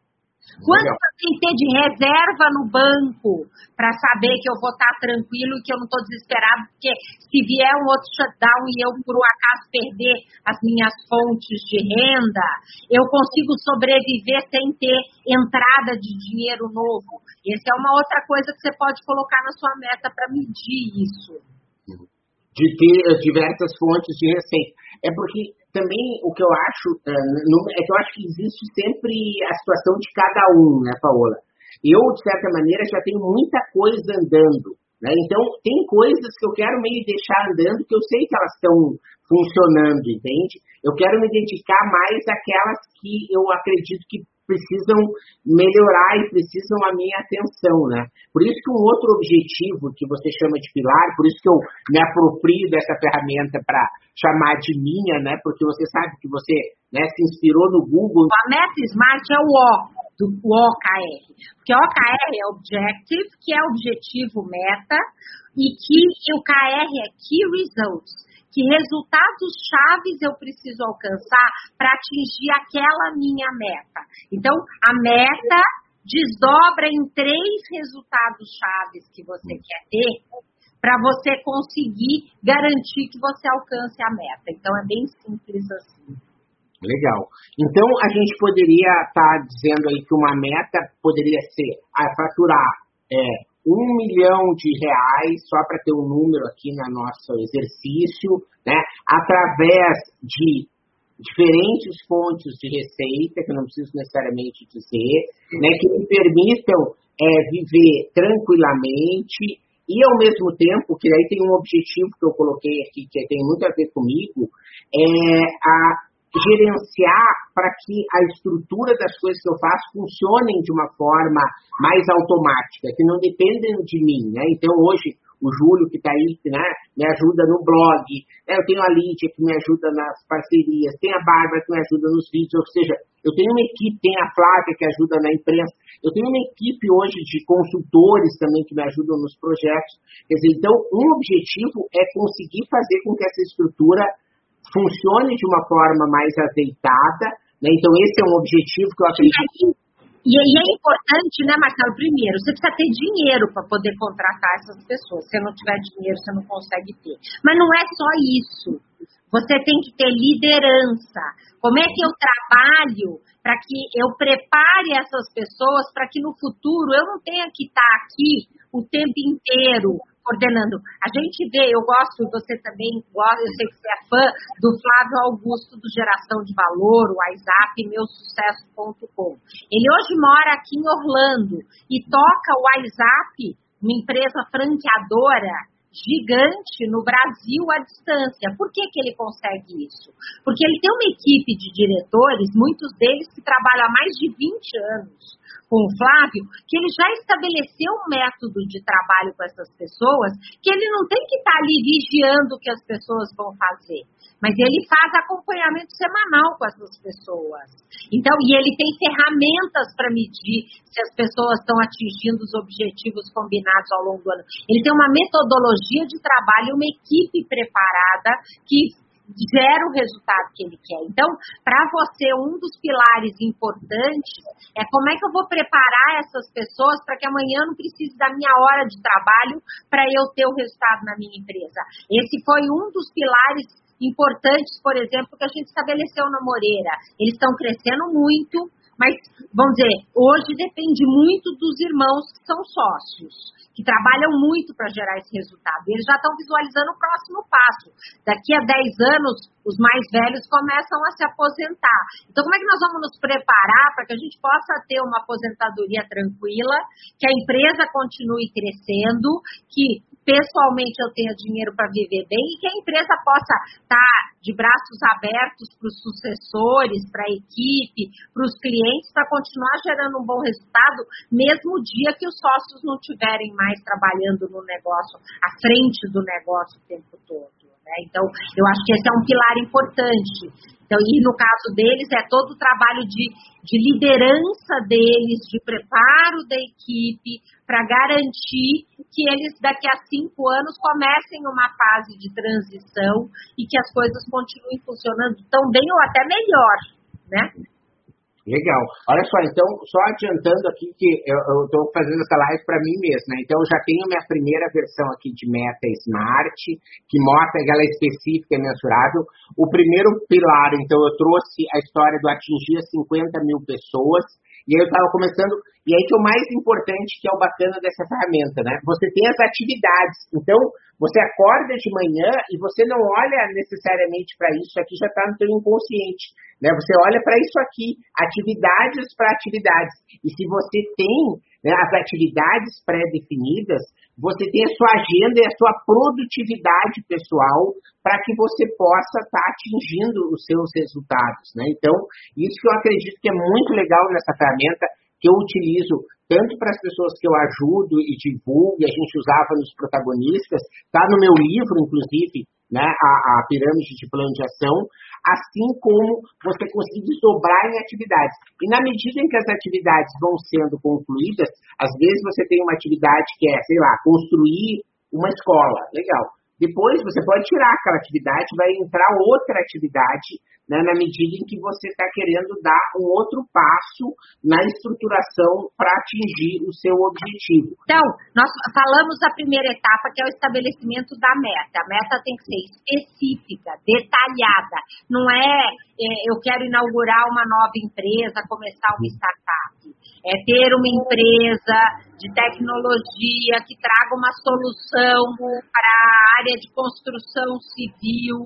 Quanto eu tenho que ter de reserva no banco para saber que eu vou estar tranquilo e que eu não estou desesperado, porque se vier um outro shutdown e eu, por um acaso, perder as minhas fontes de renda, eu consigo sobreviver sem ter entrada de dinheiro novo. Essa é uma outra coisa que você pode colocar na sua meta para medir isso.
De ter diversas fontes de receita. É porque também o que eu acho é, é que eu acho que existe sempre a situação de cada um, né, Paola? Eu, de certa maneira, já tenho muita coisa andando. Né? Então, tem coisas que eu quero meio deixar andando, que eu sei que elas estão funcionando, entende? Eu quero me dedicar mais àquelas que eu acredito que precisam melhorar e precisam a minha atenção, né? Por isso que um outro objetivo que você chama de pilar, por isso que eu me aproprio dessa ferramenta para chamar de minha, né? Porque você sabe que você né, se inspirou no Google.
A meta Smart é o O, do OKR. Porque OKR é Objective, que é objetivo meta, e que o KR é Key Results que resultados chaves eu preciso alcançar para atingir aquela minha meta. Então, a meta desdobra em três resultados chaves que você quer ter para você conseguir garantir que você alcance a meta. Então, é bem simples assim.
Legal. Então, a gente poderia estar tá dizendo aí que uma meta poderia ser a faturar é, um milhão de reais, só para ter um número aqui no nosso exercício, né, através de diferentes fontes de receita, que eu não preciso necessariamente dizer, né, que me permitam é, viver tranquilamente e, ao mesmo tempo, que aí tem um objetivo que eu coloquei aqui, que tem muito a ver comigo, é a gerenciar para que a estrutura das coisas que eu faço funcionem de uma forma mais automática, que não dependem de mim, né? Então hoje o Júlio que está aí, né, me ajuda no blog, né? eu tenho a Lídia que me ajuda nas parcerias, tem a Bárbara que me ajuda nos vídeos, ou seja, eu tenho uma equipe, tem a Flávia que ajuda na imprensa, eu tenho uma equipe hoje de consultores também que me ajudam nos projetos. Quer dizer, então, um objetivo é conseguir fazer com que essa estrutura funcione de uma forma mais azeitada. Né? Então, esse é um objetivo que eu acredito.
E, e é importante, né, Marcelo? Primeiro, você precisa ter dinheiro para poder contratar essas pessoas. Se não tiver dinheiro, você não consegue ter. Mas não é só isso. Você tem que ter liderança. Como é que eu trabalho para para que eu prepare essas pessoas para que no futuro eu não tenha que estar aqui o tempo inteiro coordenando. A gente vê, eu gosto, você também gosta, eu sei que você é fã do Flávio Augusto do Geração de Valor, o WhatsApp meusucesso.com. Ele hoje mora aqui em Orlando e toca o WhatsApp, uma empresa franqueadora gigante no Brasil à distância. Por que, que ele consegue isso? Porque ele tem uma equipe de diretores, muitos deles que trabalham há mais de 20 anos com o Flávio, que ele já estabeleceu um método de trabalho com essas pessoas, que ele não tem que estar tá ali vigiando o que as pessoas vão fazer. Mas ele faz acompanhamento semanal com essas pessoas. Então, e ele tem ferramentas para medir se as pessoas estão atingindo os objetivos combinados ao longo do ano. Ele tem uma metodologia de trabalho, uma equipe preparada que gera o resultado que ele quer. Então, para você, um dos pilares importantes é como é que eu vou preparar essas pessoas para que amanhã não precise da minha hora de trabalho para eu ter o resultado na minha empresa. Esse foi um dos pilares importantes, por exemplo, que a gente estabeleceu na Moreira. Eles estão crescendo muito, mas, vamos dizer, hoje depende muito dos irmãos que são sócios que trabalham muito para gerar esse resultado. E eles já estão visualizando o próximo passo. Daqui a 10 anos, os mais velhos começam a se aposentar. Então, como é que nós vamos nos preparar para que a gente possa ter uma aposentadoria tranquila, que a empresa continue crescendo, que pessoalmente eu tenha dinheiro para viver bem e que a empresa possa estar tá de braços abertos para os sucessores, para a equipe, para os clientes, para continuar gerando um bom resultado, mesmo dia que os sócios não estiverem mais trabalhando no negócio, à frente do negócio o tempo todo. Né? Então, eu acho que esse é um pilar importante. Então, e no caso deles, é todo o trabalho de, de liderança deles, de preparo da equipe, para garantir que eles, daqui a cinco anos, comecem uma fase de transição e que as coisas continuem funcionando tão bem ou até melhor, né?
Legal. Olha só, então, só adiantando aqui que eu estou fazendo essa live para mim mesmo, né? Então, eu já tenho minha primeira versão aqui de meta Smart, que mostra que ela é específica e mensurável. O primeiro pilar, então, eu trouxe a história do atingir 50 mil pessoas. E aí eu estava começando, e aí que é o mais importante, que é o bacana dessa ferramenta, né? Você tem as atividades. Então, você acorda de manhã e você não olha necessariamente para isso, aqui já está no seu inconsciente. Né? Você olha para isso aqui, atividades para atividades. E se você tem né, as atividades pré-definidas, você tem a sua agenda e a sua produtividade pessoal para que você possa estar tá atingindo os seus resultados. Né? Então, isso que eu acredito que é muito legal nessa ferramenta, que eu utilizo tanto para as pessoas que eu ajudo e divulgo, e a gente usava nos protagonistas, está no meu livro, inclusive, né, a, a pirâmide de plano de ação, assim como você conseguir desdobrar em atividades. E na medida em que as atividades vão sendo concluídas, às vezes você tem uma atividade que é, sei lá, construir uma escola, legal. Depois você pode tirar aquela atividade, vai entrar outra atividade, né, na medida em que você está querendo dar um outro passo na estruturação para atingir o seu objetivo.
Então, nós falamos da primeira etapa, que é o estabelecimento da meta. A meta tem que ser específica, detalhada. Não é, é eu quero inaugurar uma nova empresa, começar uma startup. É ter uma empresa de tecnologia que traga uma solução para a área de construção civil,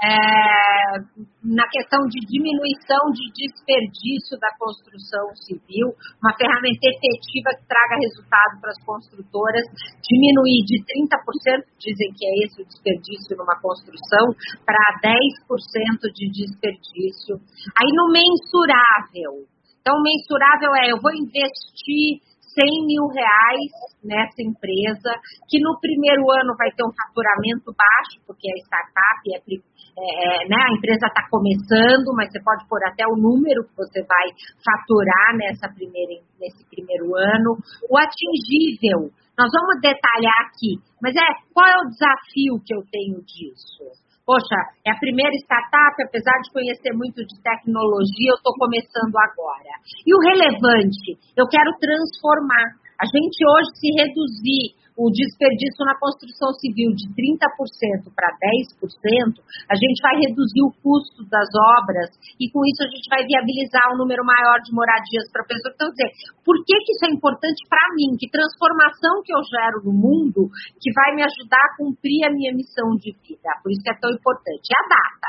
é, na questão de diminuição de desperdício da construção civil, uma ferramenta efetiva que traga resultado para as construtoras, diminuir de 30%, dizem que é esse o desperdício numa construção, para 10% de desperdício. Aí no mensurável. Então, mensurável é, eu vou investir 100 mil reais nessa empresa, que no primeiro ano vai ter um faturamento baixo, porque a startup é, é, é né, a empresa está começando, mas você pode pôr até o número que você vai faturar nessa primeira, nesse primeiro ano. O atingível, nós vamos detalhar aqui, mas é qual é o desafio que eu tenho disso? Poxa, é a primeira startup, apesar de conhecer muito de tecnologia, eu estou começando agora. E o relevante, eu quero transformar. A gente hoje se reduzir o desperdício na construção civil de 30% para 10%, a gente vai reduzir o custo das obras e com isso a gente vai viabilizar um número maior de moradias para pessoas. Então, dizer, por que, que isso é importante para mim? Que transformação que eu gero no mundo que vai me ajudar a cumprir a minha missão de vida? Por isso que é tão importante. A data.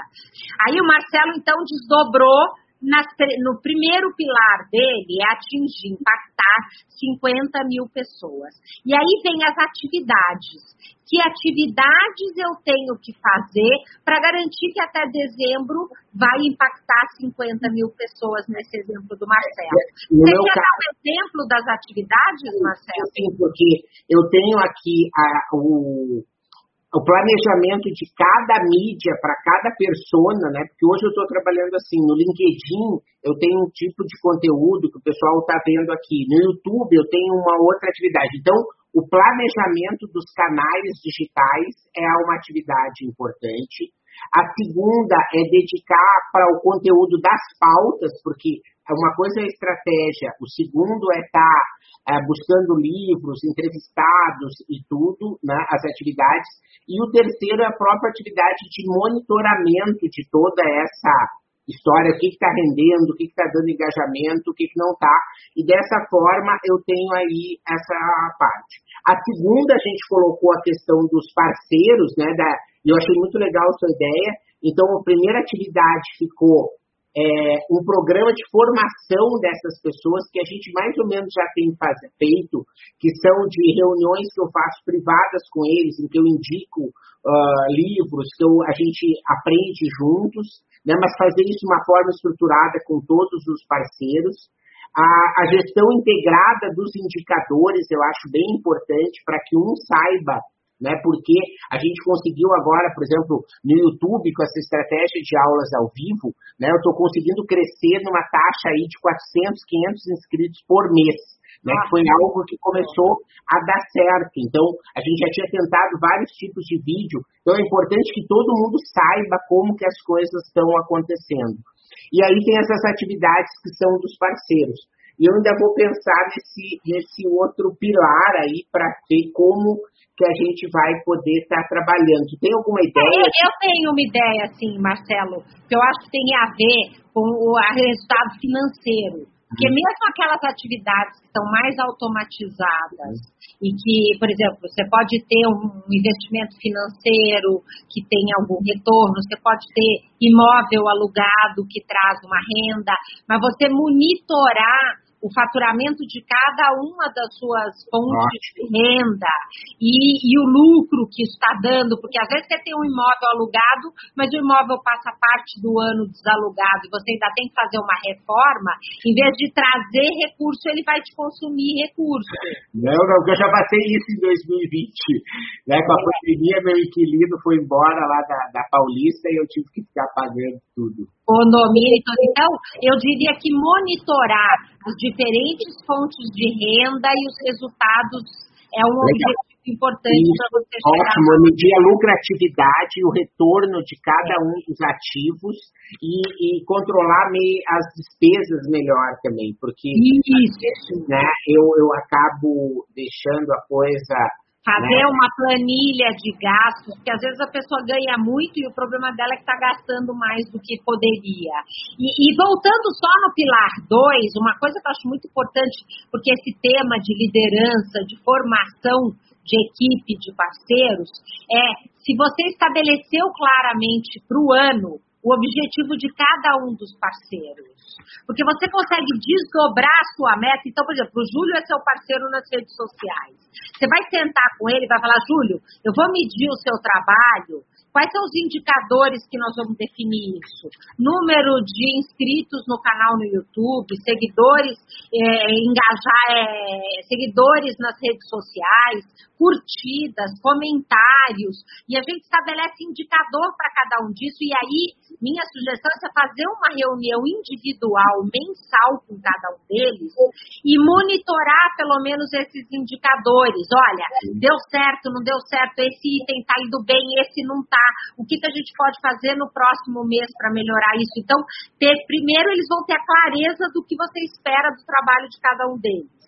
Aí o Marcelo, então, desdobrou nas, no primeiro pilar dele é atingir, impactar 50 mil pessoas. E aí vem as atividades. Que atividades eu tenho que fazer para garantir que até dezembro vai impactar 50 mil pessoas nesse exemplo do Marcelo? Você quer caso... dar um exemplo das atividades, Marcelo?
Sim, porque eu tenho aqui a, o, o planejamento de cada mídia para cada persona, né? Porque hoje eu estou trabalhando assim, no LinkedIn eu tenho um tipo de conteúdo que o pessoal está vendo aqui, no YouTube eu tenho uma outra atividade. Então, o planejamento dos canais digitais é uma atividade importante. A segunda é dedicar para o conteúdo das pautas, porque uma coisa é estratégia, o segundo é estar tá, é, buscando livros, entrevistados e tudo, né, as atividades, e o terceiro é a própria atividade de monitoramento de toda essa história, o que está rendendo, o que está dando engajamento, o que, que não está, e dessa forma eu tenho aí essa parte. A segunda, a gente colocou a questão dos parceiros, né, da, e eu achei muito legal a sua ideia, então a primeira atividade ficou é, um programa de formação dessas pessoas que a gente mais ou menos já tem feito, que são de reuniões que eu faço privadas com eles, em que eu indico uh, livros, que eu, a gente aprende juntos, né, mas fazer isso de uma forma estruturada com todos os parceiros. A, a gestão integrada dos indicadores eu acho bem importante para que um saiba né? Porque a gente conseguiu agora, por exemplo, no YouTube, com essa estratégia de aulas ao vivo, né? Eu estou conseguindo crescer numa taxa aí de 400, 500 inscritos por mês. Né, que foi algo que começou a dar certo. Então, a gente já tinha tentado vários tipos de vídeo. Então, é importante que todo mundo saiba como que as coisas estão acontecendo. E aí tem essas atividades que são dos parceiros. E eu ainda vou pensar nesse, nesse outro pilar aí para ver como que a gente vai poder estar tá trabalhando. Tem alguma ideia?
É, eu tenho uma ideia, assim, Marcelo, que eu acho que tem a ver com o resultado financeiro. Porque uhum. mesmo aquelas atividades que são mais automatizadas e que, por exemplo, você pode ter um investimento financeiro que tem algum retorno, você pode ter imóvel alugado que traz uma renda, mas você monitorar o faturamento de cada uma das suas fontes de renda e, e, o lucro que está dando, porque às vezes você tem um imóvel alugado, mas o imóvel passa parte do ano desalugado e você ainda tem que fazer uma reforma, em vez de trazer recurso, ele vai te consumir recurso.
Não, não, eu já passei isso em 2020. Né? Com a pandemia, meu inquilino foi embora lá da, da Paulista e eu tive que ficar pagando tudo.
Condomínio, então, eu diria que monitorar as diferentes fontes de renda e os resultados é um Legal. objetivo importante para você chegar.
Ótimo, medir a lucratividade e o retorno de cada um dos ativos e, e controlar as despesas melhor também, porque
Isso.
né, eu, eu acabo deixando a coisa
Fazer né? uma planilha de gastos, porque às vezes a pessoa ganha muito e o problema dela é que está gastando mais do que poderia. E, e voltando só no pilar 2, uma coisa que eu acho muito importante, porque esse tema de liderança, de formação de equipe, de parceiros, é se você estabeleceu claramente para o ano o objetivo de cada um dos parceiros. Porque você consegue desdobrar a sua meta. Então, por exemplo, o Júlio é seu parceiro nas redes sociais. Você vai sentar com ele e vai falar, Júlio, eu vou medir o seu trabalho Quais são os indicadores que nós vamos definir isso? Número de inscritos no canal no YouTube, seguidores, é, engajar, é, seguidores nas redes sociais, curtidas, comentários, e a gente estabelece indicador para cada um disso, e aí minha sugestão é fazer uma reunião individual, mensal com cada um deles, e monitorar pelo menos esses indicadores. Olha, deu certo, não deu certo, esse item está indo bem, esse não está o que, que a gente pode fazer no próximo mês para melhorar isso. Então, ter, primeiro eles vão ter a clareza do que você espera do trabalho de cada um deles.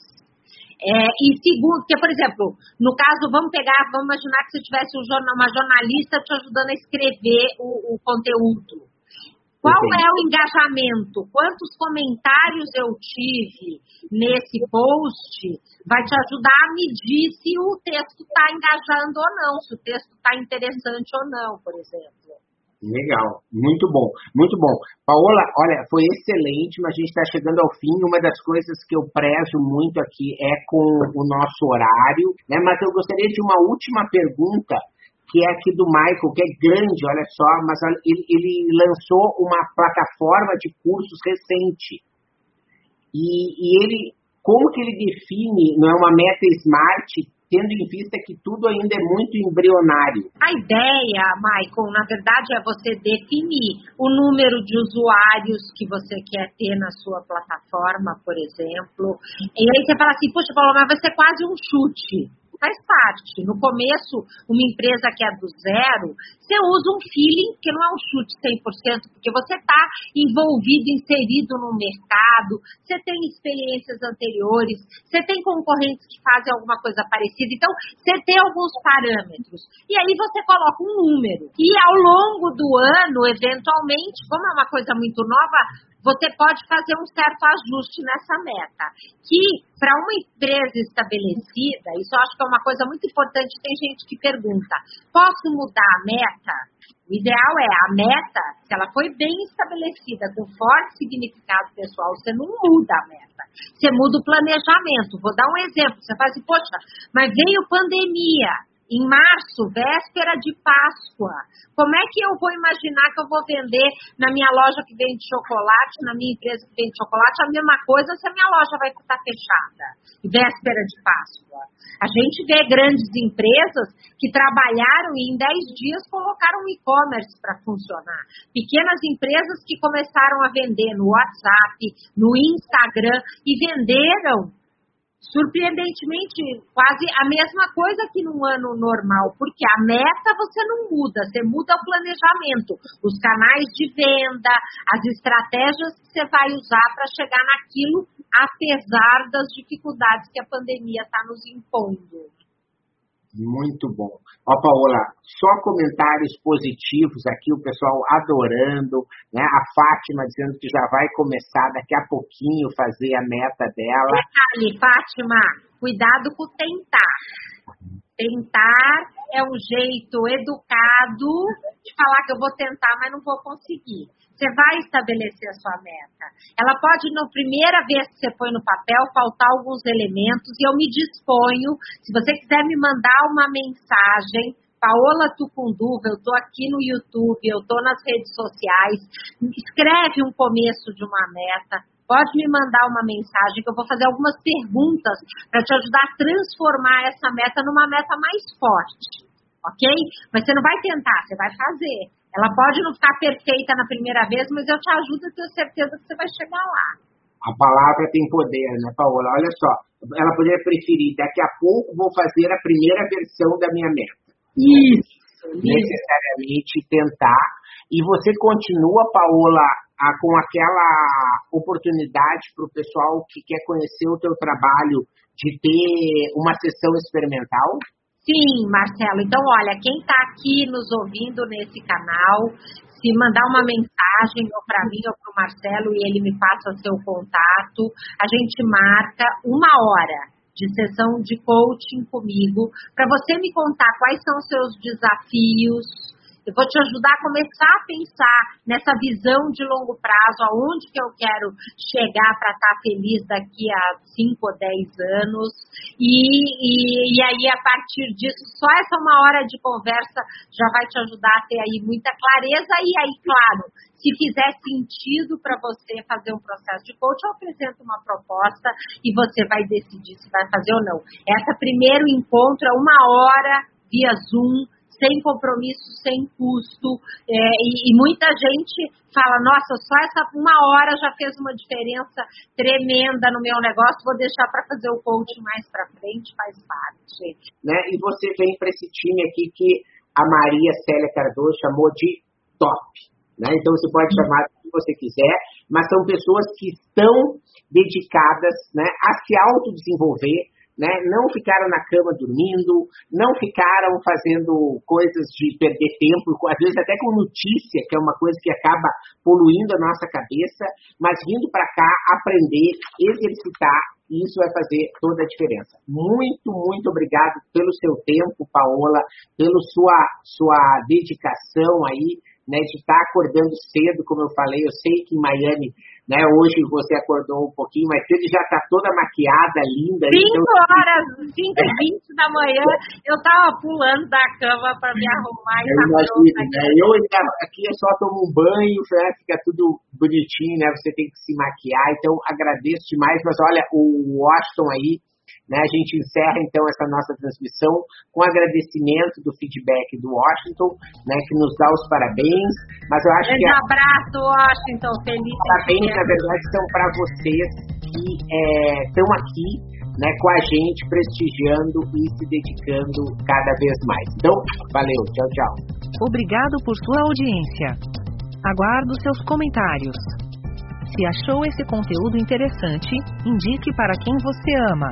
É, e segundo, porque, por exemplo, no caso, vamos pegar, vamos imaginar que você tivesse um jornal, uma jornalista te ajudando a escrever o, o conteúdo. Qual é o engajamento? Quantos comentários eu tive nesse post vai te ajudar a medir se o texto está engajando ou não, se o texto está interessante ou não, por exemplo.
Legal, muito bom, muito bom. Paola, olha, foi excelente, mas a gente está chegando ao fim. Uma das coisas que eu prezo muito aqui é com o nosso horário, né? Mas eu gostaria de uma última pergunta que é aqui do Michael, que é grande, olha só, mas ele, ele lançou uma plataforma de cursos recente. E, e, ele, como que ele define, não é uma meta smart, tendo em vista que tudo ainda é muito embrionário?
A ideia, Michael, na verdade é você definir o número de usuários que você quer ter na sua plataforma, por exemplo. E aí você fala assim, poxa, Paulo, mas vai ser quase um chute faz parte. No começo, uma empresa que é do zero, você usa um feeling, que não é um chute 100%, porque você está envolvido, inserido no mercado, você tem experiências anteriores, você tem concorrentes que fazem alguma coisa parecida. Então, você tem alguns parâmetros. E aí você coloca um número. E ao longo do ano, eventualmente, como é uma coisa muito nova, você pode fazer um certo ajuste nessa meta. Que, para uma empresa estabelecida, isso eu acho que é uma coisa muito importante, tem gente que pergunta, posso mudar a meta? O ideal é a meta, se ela foi bem estabelecida, com forte significado pessoal, você não muda a meta. Você muda o planejamento. Vou dar um exemplo. Você fala assim, poxa, mas veio pandemia em março, véspera de Páscoa. Como é que eu vou imaginar que eu vou vender na minha loja que vende chocolate, na minha empresa que vende chocolate, a mesma coisa se a minha loja vai estar fechada, véspera de Páscoa? A gente vê grandes empresas que trabalharam e em 10 dias colocaram o e-commerce para funcionar. Pequenas empresas que começaram a vender no WhatsApp, no Instagram e venderam surpreendentemente, quase a mesma coisa que num ano normal, porque a meta você não muda, você muda o planejamento, os canais de venda, as estratégias que você vai usar para chegar naquilo, apesar das dificuldades que a pandemia está nos impondo.
Muito bom. Ó, Paola, só comentários positivos aqui, o pessoal adorando, né? A Fátima dizendo que já vai começar daqui a pouquinho fazer a meta dela.
Detalhe, Fátima, cuidado com tentar. Tentar é um jeito educado de falar que eu vou tentar, mas não vou conseguir. Você vai estabelecer a sua meta. Ela pode, na primeira vez que você põe no papel, faltar alguns elementos, e eu me disponho, se você quiser me mandar uma mensagem, Paola Tucunduva, eu estou aqui no YouTube, eu estou nas redes sociais, escreve um começo de uma meta, pode me mandar uma mensagem que eu vou fazer algumas perguntas para te ajudar a transformar essa meta numa meta mais forte, ok? Mas você não vai tentar, você vai fazer. Ela pode não ficar perfeita na primeira vez, mas eu te ajudo e tenho certeza que você vai chegar lá.
A palavra tem poder, né, Paola? Olha só, ela poderia preferir, daqui a pouco vou fazer a primeira versão da minha meta.
Isso.
Necessariamente tentar. E você continua, Paola, a, com aquela oportunidade para o pessoal que quer conhecer o teu trabalho de ter uma sessão experimental?
Sim, Marcelo. Então, olha, quem está aqui nos ouvindo nesse canal, se mandar uma mensagem ou para mim ou para o Marcelo e ele me passa o seu contato, a gente marca uma hora de sessão de coaching comigo para você me contar quais são os seus desafios, eu vou te ajudar a começar a pensar nessa visão de longo prazo, aonde que eu quero chegar para estar tá feliz daqui a 5 ou 10 anos. E, e, e, aí, a partir disso, só essa uma hora de conversa já vai te ajudar a ter aí muita clareza. E aí, claro, se fizer sentido para você fazer um processo de coach, eu apresento uma proposta e você vai decidir se vai fazer ou não. Essa primeiro encontro é uma hora via Zoom sem compromisso, sem custo. É, e, e, muita gente fala, nossa, só essa uma hora já fez uma diferença tremenda no meu negócio, vou deixar para fazer o coaching mais para frente, faz parte.
Né? E você vem para esse time aqui que a Maria Célia Cardoso chamou de top. Né? Então você pode chamar o que você quiser, mas são pessoas que estão dedicadas né, a se autodesenvolver, né, não ficaram na cama dormindo, não ficaram fazendo coisas de perder tempo, às vezes até com notícia, que é uma coisa que acaba poluindo a nossa cabeça, mas vindo para cá aprender, exercitar, e isso vai fazer toda a diferença. Muito, muito obrigado pelo seu tempo, Paola, pela sua, sua dedicação aí, né, de estar tá acordando cedo, como eu falei, eu sei que em Miami, né, hoje você acordou um pouquinho mais cedo, já está toda maquiada, linda.
5 então... horas, 5 e 20 da manhã, eu estava pulando da cama para me arrumar.
Eu imagino, né, eu aqui é só tomo um banho, né, fica tudo bonitinho, né, você tem que se maquiar, então agradeço demais, mas olha, o Washington aí, né, a gente encerra então essa nossa transmissão com agradecimento do feedback do Washington, né, que nos dá os parabéns. Mas eu acho
Grande
que.
Um abraço, Washington. Feliz.
Parabéns, na verdade, são para vocês que estão é, aqui né, com a gente, prestigiando e se dedicando cada vez mais. Então, valeu, tchau, tchau.
Obrigado por sua audiência. Aguardo seus comentários. Se achou esse conteúdo interessante, indique para quem você ama.